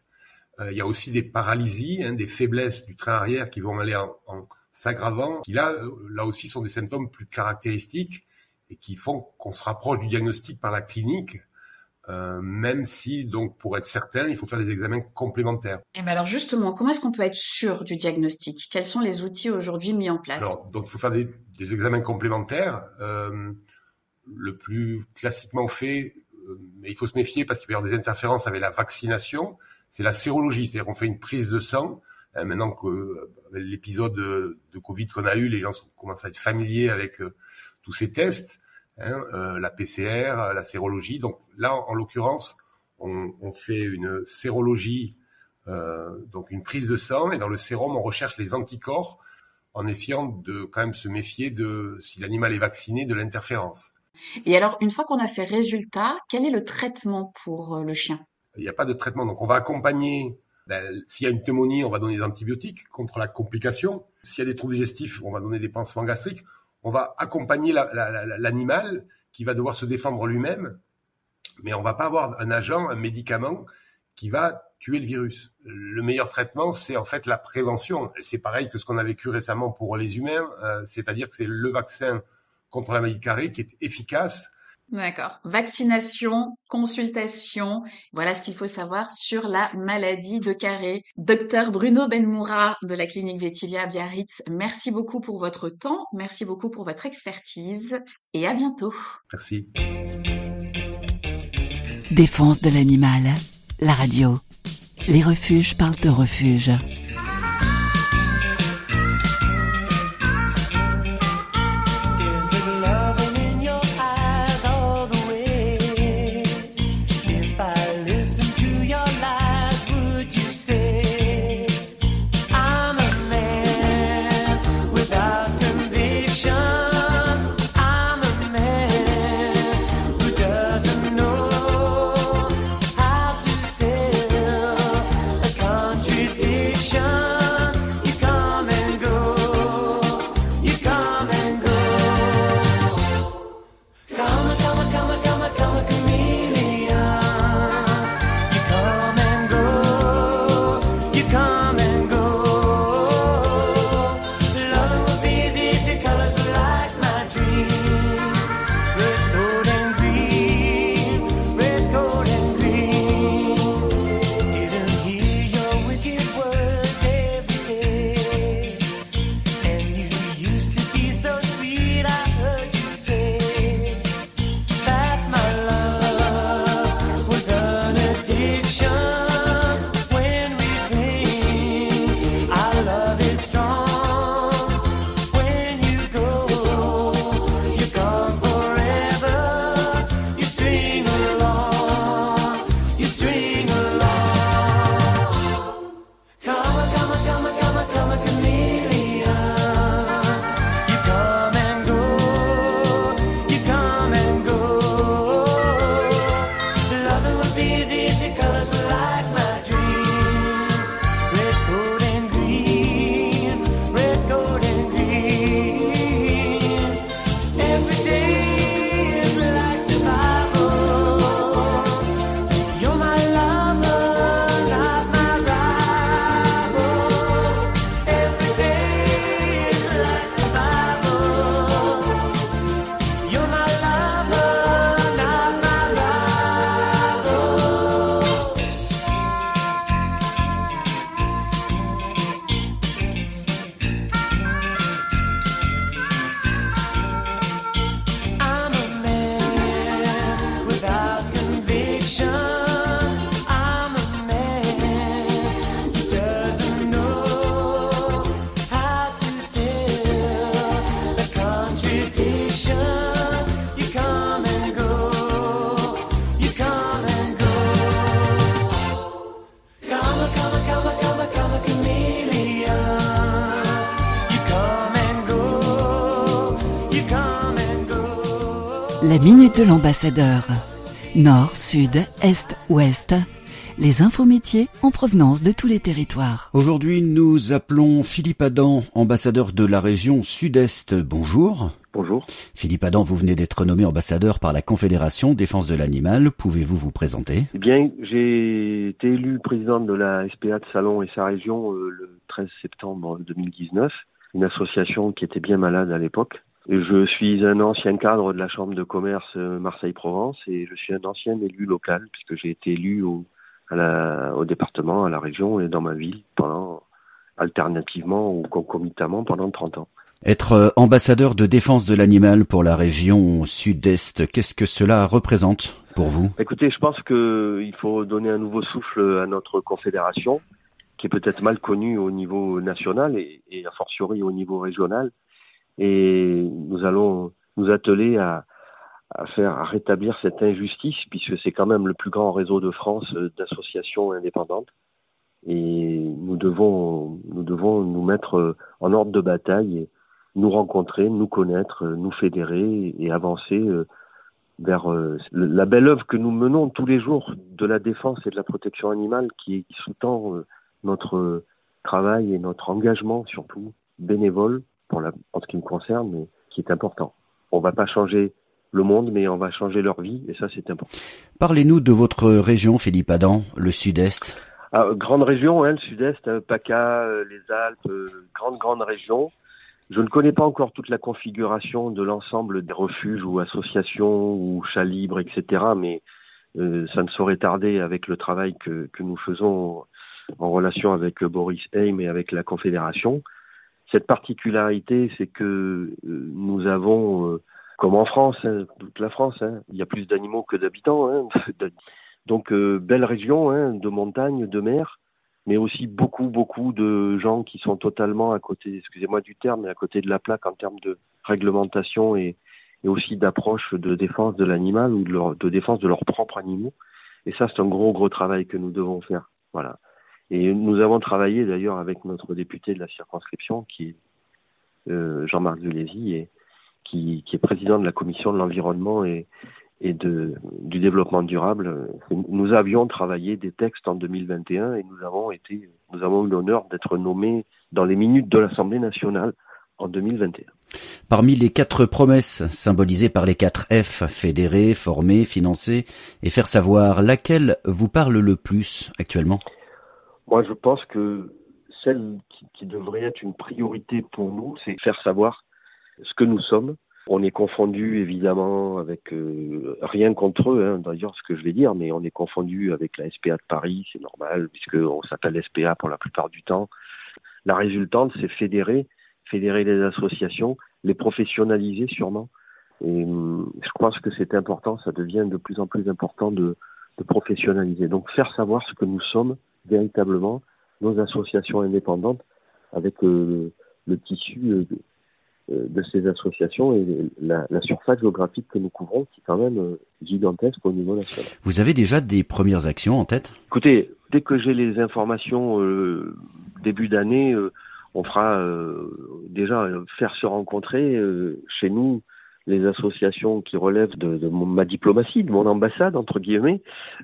R: Euh, il y a aussi des paralysies, hein, des faiblesses du train arrière qui vont aller en, s'aggravant, qui euh, là aussi sont des symptômes plus caractéristiques et qui font qu'on se rapproche du diagnostic par la clinique, euh, même si, donc, pour être certain, il faut faire des examens complémentaires.
Q: Et bien alors justement, comment est-ce qu'on peut être sûr du diagnostic? Quels sont les outils aujourd'hui mis en place?
R: Alors, donc, il faut faire des, des examens complémentaires. Euh, le plus classiquement fait, euh, mais il faut se méfier parce qu'il peut y avoir des interférences avec la vaccination, c'est la sérologie. C'est-à-dire qu'on fait une prise de sang. Euh, maintenant que euh, l'épisode de, de Covid qu'on a eu, les gens sont, commencent à être familiers avec euh, tous ces tests, hein, euh, la PCR, euh, la sérologie. Donc là, en, en l'occurrence, on, on fait une sérologie, euh, donc une prise de sang, et dans le sérum, on recherche les anticorps en essayant de quand même se méfier de si l'animal est vacciné de l'interférence.
Q: Et alors, une fois qu'on a ces résultats, quel est le traitement pour le chien?
R: Il n'y a pas de traitement, donc on va accompagner. ben, S'il y a une pneumonie, on va donner des antibiotiques contre la complication. S'il y a des troubles digestifs, on va donner des pansements gastriques. On va accompagner la- la- la- l'animal qui va devoir se défendre lui-même, mais on va pas avoir un agent, un médicament qui va tuer le virus. Le meilleur traitement, c'est en fait la prévention. C'est pareil que ce qu'on a vécu récemment pour les humains, euh, c'est-à-dire que c'est le vaccin contre la maladie de Carré qui est efficace
Q: D'accord. Vaccination, consultation, voilà ce qu'il faut savoir sur la maladie de Carré. Docteur Bruno Benmoura de la clinique Vétilia à Biarritz, merci beaucoup pour votre temps, merci beaucoup pour votre expertise et à bientôt.
R: Merci.
A: Défense de l'animal. La radio. Les refuges parlent de refuges. De l'ambassadeur. Nord, sud, est, ouest. Les infos métiers en provenance de tous les territoires.
B: Aujourd'hui, nous appelons Philippe Adam, ambassadeur de la région Sud-Est. Bonjour.
S: Bonjour.
B: Philippe Adam, vous venez d'être nommé ambassadeur par la Confédération Défense de l'Animal. Pouvez-vous vous présenter?
S: Eh bien, j'ai été élu président de la SPA de Salon et sa région euh, le 13 septembre 2019, une association qui était bien malade à l'époque. Je suis un ancien cadre de la Chambre de commerce euh, Marseille-Provence et je suis un ancien élu local puisque j'ai été élu au, à la, au département, à la région et dans ma ville pendant alternativement ou concomitamment pendant 30 ans.
B: Être euh, ambassadeur de défense de l'animal pour la région Sud-Est, qu'est-ce que cela représente pour vous?
S: Écoutez, je pense qu'il faut donner un nouveau souffle à notre confédération, qui est peut-être mal connue au niveau national et, et a fortiori au niveau régional. Et nous allons nous atteler à, à faire à rétablir cette injustice, puisque c'est quand même le plus grand réseau de France euh, d'associations indépendantes. Et nous devons, nous devons nous mettre euh, en ordre de bataille et nous rencontrer, nous connaître, euh, nous fédérer et avancer vers la belle œuvre que nous menons tous les jours de la défense et de la protection animale qui, sous-tend notre travail et notre engagement surtout bénévole pour la, en ce qui me concerne, mais qui est important. On va pas changer le monde, mais on va changer leur vie et ça c'est important.
B: Parlez-nous de votre région, Philippe Adam, le Sud-Est.
S: Ah, grande région, hein, le sud-est, hein, PACA, euh, les Alpes, euh, grande, grande région. Je ne connais pas encore toute la configuration de l'ensemble des refuges ou associations ou chats libres, etc. Mais euh, ça ne saurait tarder avec le travail que, que nous faisons en relation avec euh, Boris Heim et avec la Confédération. Cette particularité, c'est que euh, nous avons, euh, comme en France, hein, toute la France, hein, il y a plus d'animaux que d'habitants. Hein, donc euh, belle région de montagne, de mer, mais aussi beaucoup beaucoup de gens qui sont totalement à côté, excusez-moi du terme, mais à côté de la plaque en termes de réglementation et, aussi d'approche de défense de l'animal ou de, de défense de leurs propres animaux. Et ça, c'est un gros gros travail que nous devons faire. Voilà. Et nous avons travaillé d'ailleurs avec notre député de la circonscription, qui est euh, Jean-Marc Zulési, et qui, est président de la commission de l'environnement et, du développement durable. Nous avions travaillé des textes en 2021 et nous avons été, nous avons eu l'honneur d'être nommés dans les minutes de l'Assemblée nationale en 2021.
B: Parmi les quatre promesses symbolisées par les quatre F, fédérer, former, financer et faire savoir, laquelle vous parle le plus actuellement?
S: Moi, je pense que celle qui, qui devrait être une priorité pour nous, c'est faire savoir ce que nous sommes. On est confondu évidemment avec euh, rien contre eux, hein, d'ailleurs ce que je vais dire, mais on est confondu avec la SPA de Paris, c'est normal puisqu'on s'appelle SPA pour la plupart du temps. La résultante, c'est fédérer, fédérer les associations, les professionnaliser sûrement. Et hum, je pense que c'est important, ça devient de plus en plus important de, de professionnaliser. Donc faire savoir ce que nous sommes véritablement, nos associations indépendantes, avec euh, le tissu euh, de, de ces associations et la, la, surface géographique que nous couvrons, qui est quand même euh, gigantesque au niveau national.
B: Vous avez déjà des premières actions en tête?
S: Écoutez, dès que j'ai les informations euh, début d'année, euh, on fera euh, déjà faire se rencontrer chez nous les associations qui relèvent de, ma diplomatie, de mon ambassade, entre guillemets,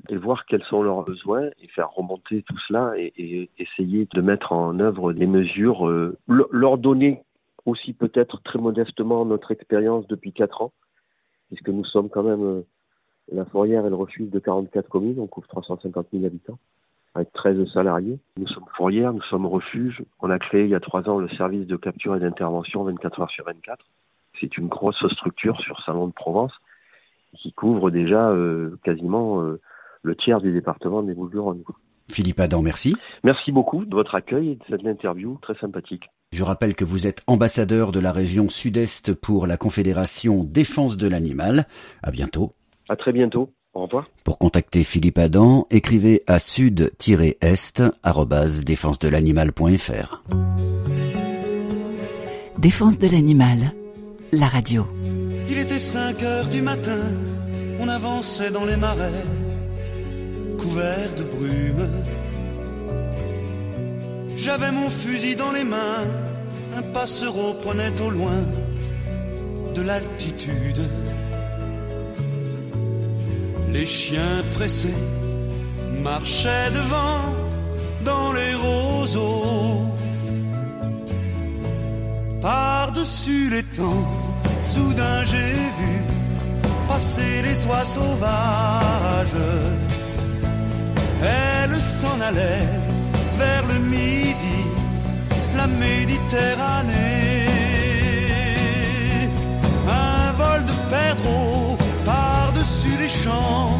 S: et voir quels sont leurs besoins et faire remonter tout cela et, essayer de mettre en œuvre des mesures, euh, leur donner aussi peut-être très modestement notre expérience depuis quatre ans, puisque nous sommes quand même euh, la fourrière et le refuge de 44 communes, on couvre 350 000 habitants, avec 13 salariés. Nous sommes fourrière, nous sommes refuge. On a créé il y a trois ans le service de capture et d'intervention 24 heures sur 24. C'est une grosse structure sur Salon de Provence qui couvre déjà euh, quasiment euh, le tiers du département des Bouches-du-Rhône.
B: Philippe Adam, merci.
S: Merci beaucoup de votre accueil et de cette interview très sympathique.
B: Je rappelle que vous êtes ambassadeur de la région Sud-Est pour la Confédération Défense de l'Animal. À bientôt.
S: À très bientôt. Au revoir.
B: Pour contacter Philippe Adam, écrivez à sud-est défense de l'animal.fr.
A: Défense de l'animal, la radio.
T: Il était 5 heures du matin, on avançait dans les marais, couverts de brume. J'avais mon fusil dans les mains, un passereau prenait au loin de l'altitude. Les chiens pressés marchaient devant dans les roseaux. Par-dessus les temps, soudain j'ai vu passer les oies sauvages. Elle s'en allait vers le midi, la Méditerranée. Un vol de perdreaux par-dessus les champs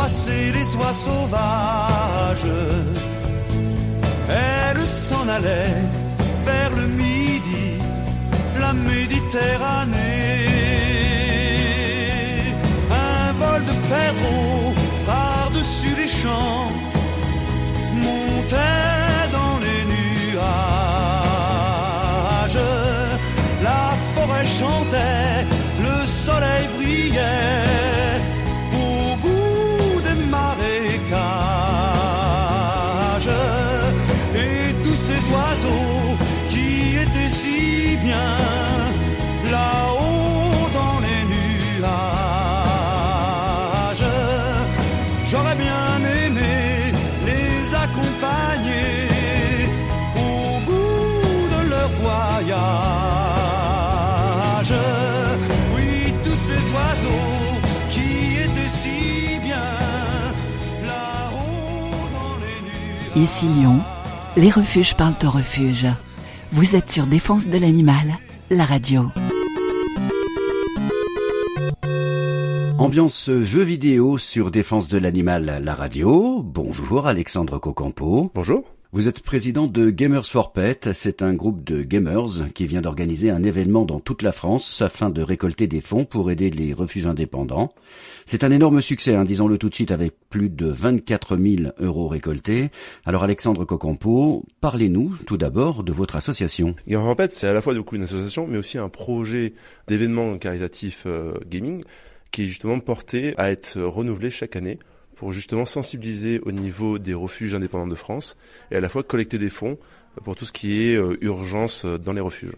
T: passer les oies sauvages. Elle s'en allait vers le midi, la Méditerranée. Un vol de perdreaux par-dessus les champs qui étaient si bien là-haut dans les nuages. J'aurais bien aimé les accompagner au bout de leur voyage. Oui, tous ces oiseaux qui étaient si bien là-haut dans.
A: Ici Lyon, les refuges parlent au refuge. Vous êtes sur Défense de l'animal, la radio.
B: Ambiance jeu vidéo sur Défense de l'animal, la radio. Bonjour Alexandre Cocampo.
U: Bonjour.
B: Vous êtes président de Gamers for Pets. C'est un groupe de gamers qui vient d'organiser un événement dans toute la France afin de récolter des fonds pour aider les refuges indépendants. C'est un énorme succès, hein, disons-le tout de suite, avec plus de 24 000 euros récoltés. Alors Alexandre Cocampo, parlez-nous tout d'abord de votre association.
U: Gamers for Pets, c'est à la fois du coup une association, mais aussi un projet d'événement caritatif euh, gaming qui est justement porté à être renouvelé chaque année pour justement sensibiliser au niveau des refuges indépendants de France et à la fois collecter des fonds pour tout ce qui est euh, urgence euh, dans les refuges.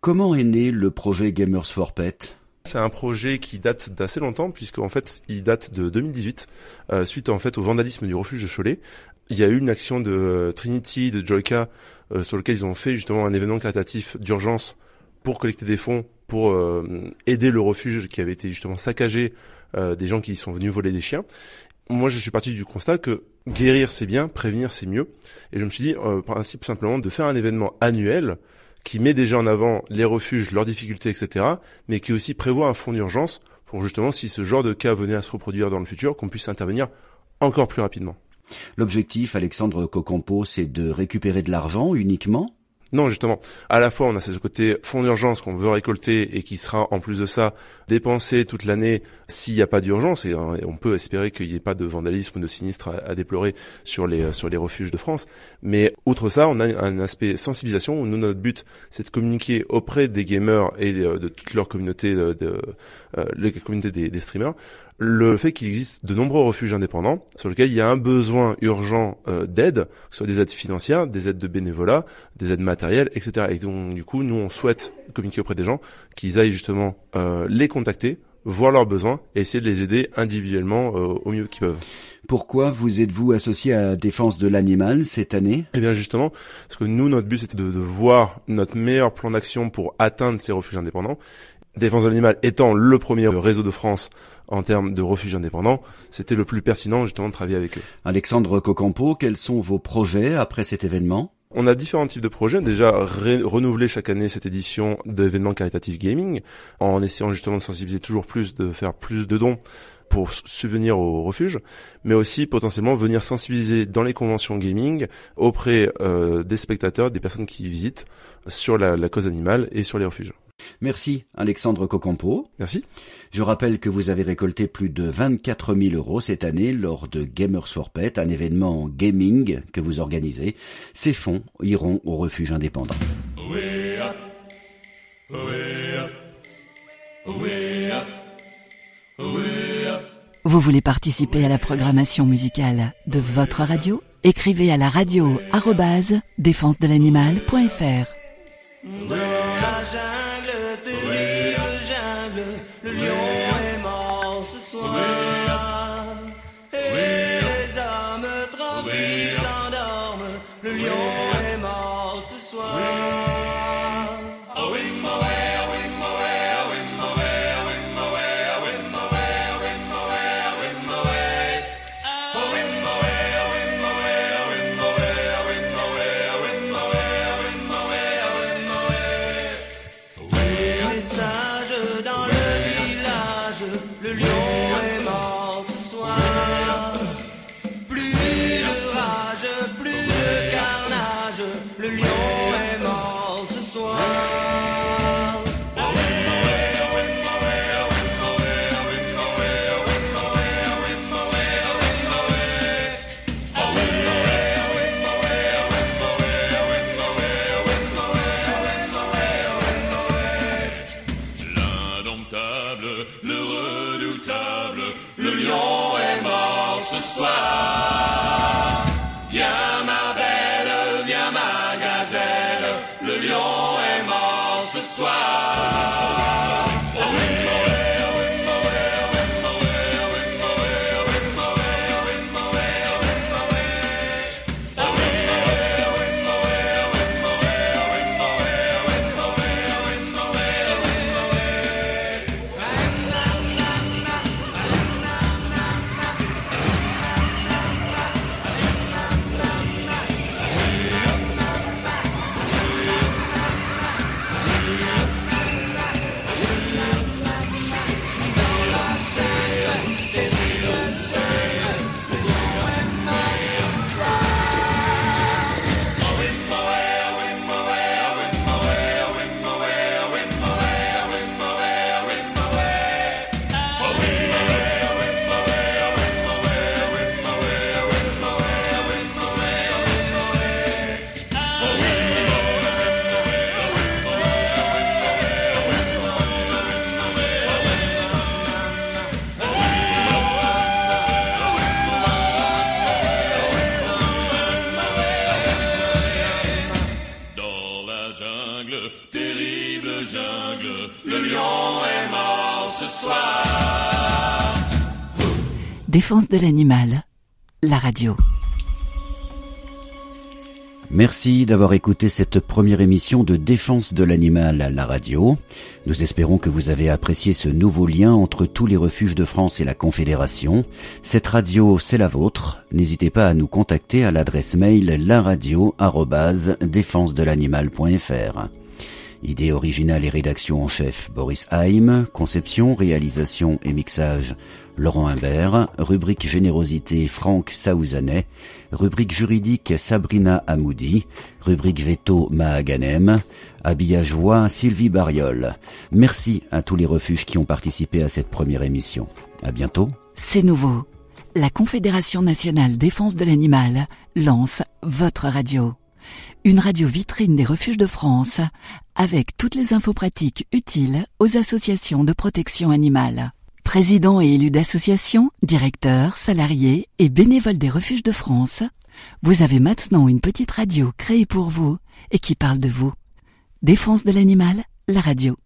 B: Comment est né le projet Gamers for Pets?
U: C'est un projet qui date d'assez longtemps puisqu'en fait il date de 2018 euh, suite en fait au vandalisme du refuge de Cholet. Il y a eu une action de Trinity, de Joyka euh, sur lequel ils ont fait justement un événement caritatif d'urgence pour collecter des fonds pour aider le refuge qui avait été justement saccagé euh, des gens qui sont venus voler des chiens. Moi, je suis parti du constat que guérir c'est bien, prévenir c'est mieux. Et je me suis dit, euh, principe simplement de faire un événement annuel qui met déjà en avant les refuges, leurs difficultés, etc., mais qui aussi prévoit un fonds d'urgence pour justement, si ce genre de cas venait à se reproduire dans le futur, qu'on puisse intervenir encore plus rapidement.
B: L'objectif, Alexandre Cocampo, c'est de récupérer de l'argent uniquement
U: Non, justement. À la fois, on a ce côté fonds d'urgence qu'on veut récolter et qui sera, en plus de ça, dépensé toute l'année s'il n'y a pas d'urgence. Et euh, on peut espérer qu'il n'y ait pas de vandalisme ou de sinistre à, déplorer sur les, euh, sur les refuges de France. Mais outre ça, on a un aspect sensibilisation où nous, notre but, c'est de communiquer auprès des gamers et de, de toute leur communauté, de, de euh, la communauté des streamers, le fait qu'il existe de nombreux refuges indépendants sur lesquels il y a un besoin urgent euh, d'aide, que ce soit des aides financières, des aides de bénévolat, des aides matérielles, etc. Et donc du coup, nous on souhaite communiquer auprès des gens qu'ils aillent justement euh, les contacter, voir leurs besoins et essayer de les aider individuellement euh, au mieux qu'ils peuvent.
B: Pourquoi vous êtes-vous associé à Défense de l'animal cette année?
U: Eh bien justement, parce que nous, notre but c'était de, de voir notre meilleur plan d'action pour atteindre ces refuges indépendants. Défense de l'animal étant le premier réseau de France en termes de refuges indépendants, c'était le plus pertinent justement de travailler avec eux.
B: Alexandre Cocampo, quels sont vos projets après cet événement?
U: On a différents types de projets. Déjà, renouveler chaque année cette édition d'événements caritatifs gaming, en essayant justement de sensibiliser toujours plus, de faire plus de dons pour subvenir au refuge, mais aussi potentiellement venir sensibiliser dans les conventions gaming auprès euh, des spectateurs, des personnes qui y visitent, sur la, la cause animale et sur les refuges.
B: Merci Alexandre Cocampo.
U: Merci.
B: Je rappelle que vous avez récolté plus de 24 000 euros cette année lors de Gamers for Pet, un événement gaming que vous organisez. Ces fonds iront au refuge indépendant.
A: Vous voulez participer à la programmation musicale de votre radio? Écrivez à la radio arrobase
P: jungle, terrible jungle, le lion
A: Défense de l'animal, la radio.
B: Merci d'avoir écouté cette première émission de Défense de l'animal à la radio. Nous espérons que vous avez apprécié ce nouveau lien entre tous les refuges de France et la Confédération. Cette radio, c'est la vôtre. N'hésitez pas à nous contacter à l'adresse mail laradio@défense-de-l'animal.fr. Idée originale et rédaction en chef Boris Haim, conception, réalisation et mixage Laurent Imbert, rubrique générosité Franck Saouzanet, rubrique juridique Sabrina Amoudi, rubrique veto Mahaganem, habillage voix Sylvie Bariol. Merci à tous les refuges qui ont participé à cette première émission. À bientôt.
A: C'est nouveau. La Confédération nationale défense de l'animal lance votre radio. Une radio vitrine des refuges de France avec toutes les infos pratiques utiles aux associations de protection animale. Président et élu d'associations, directeurs, salariés et bénévoles des refuges de France, vous avez maintenant une petite radio créée pour vous et qui parle de vous. Défense de l'animal, la radio.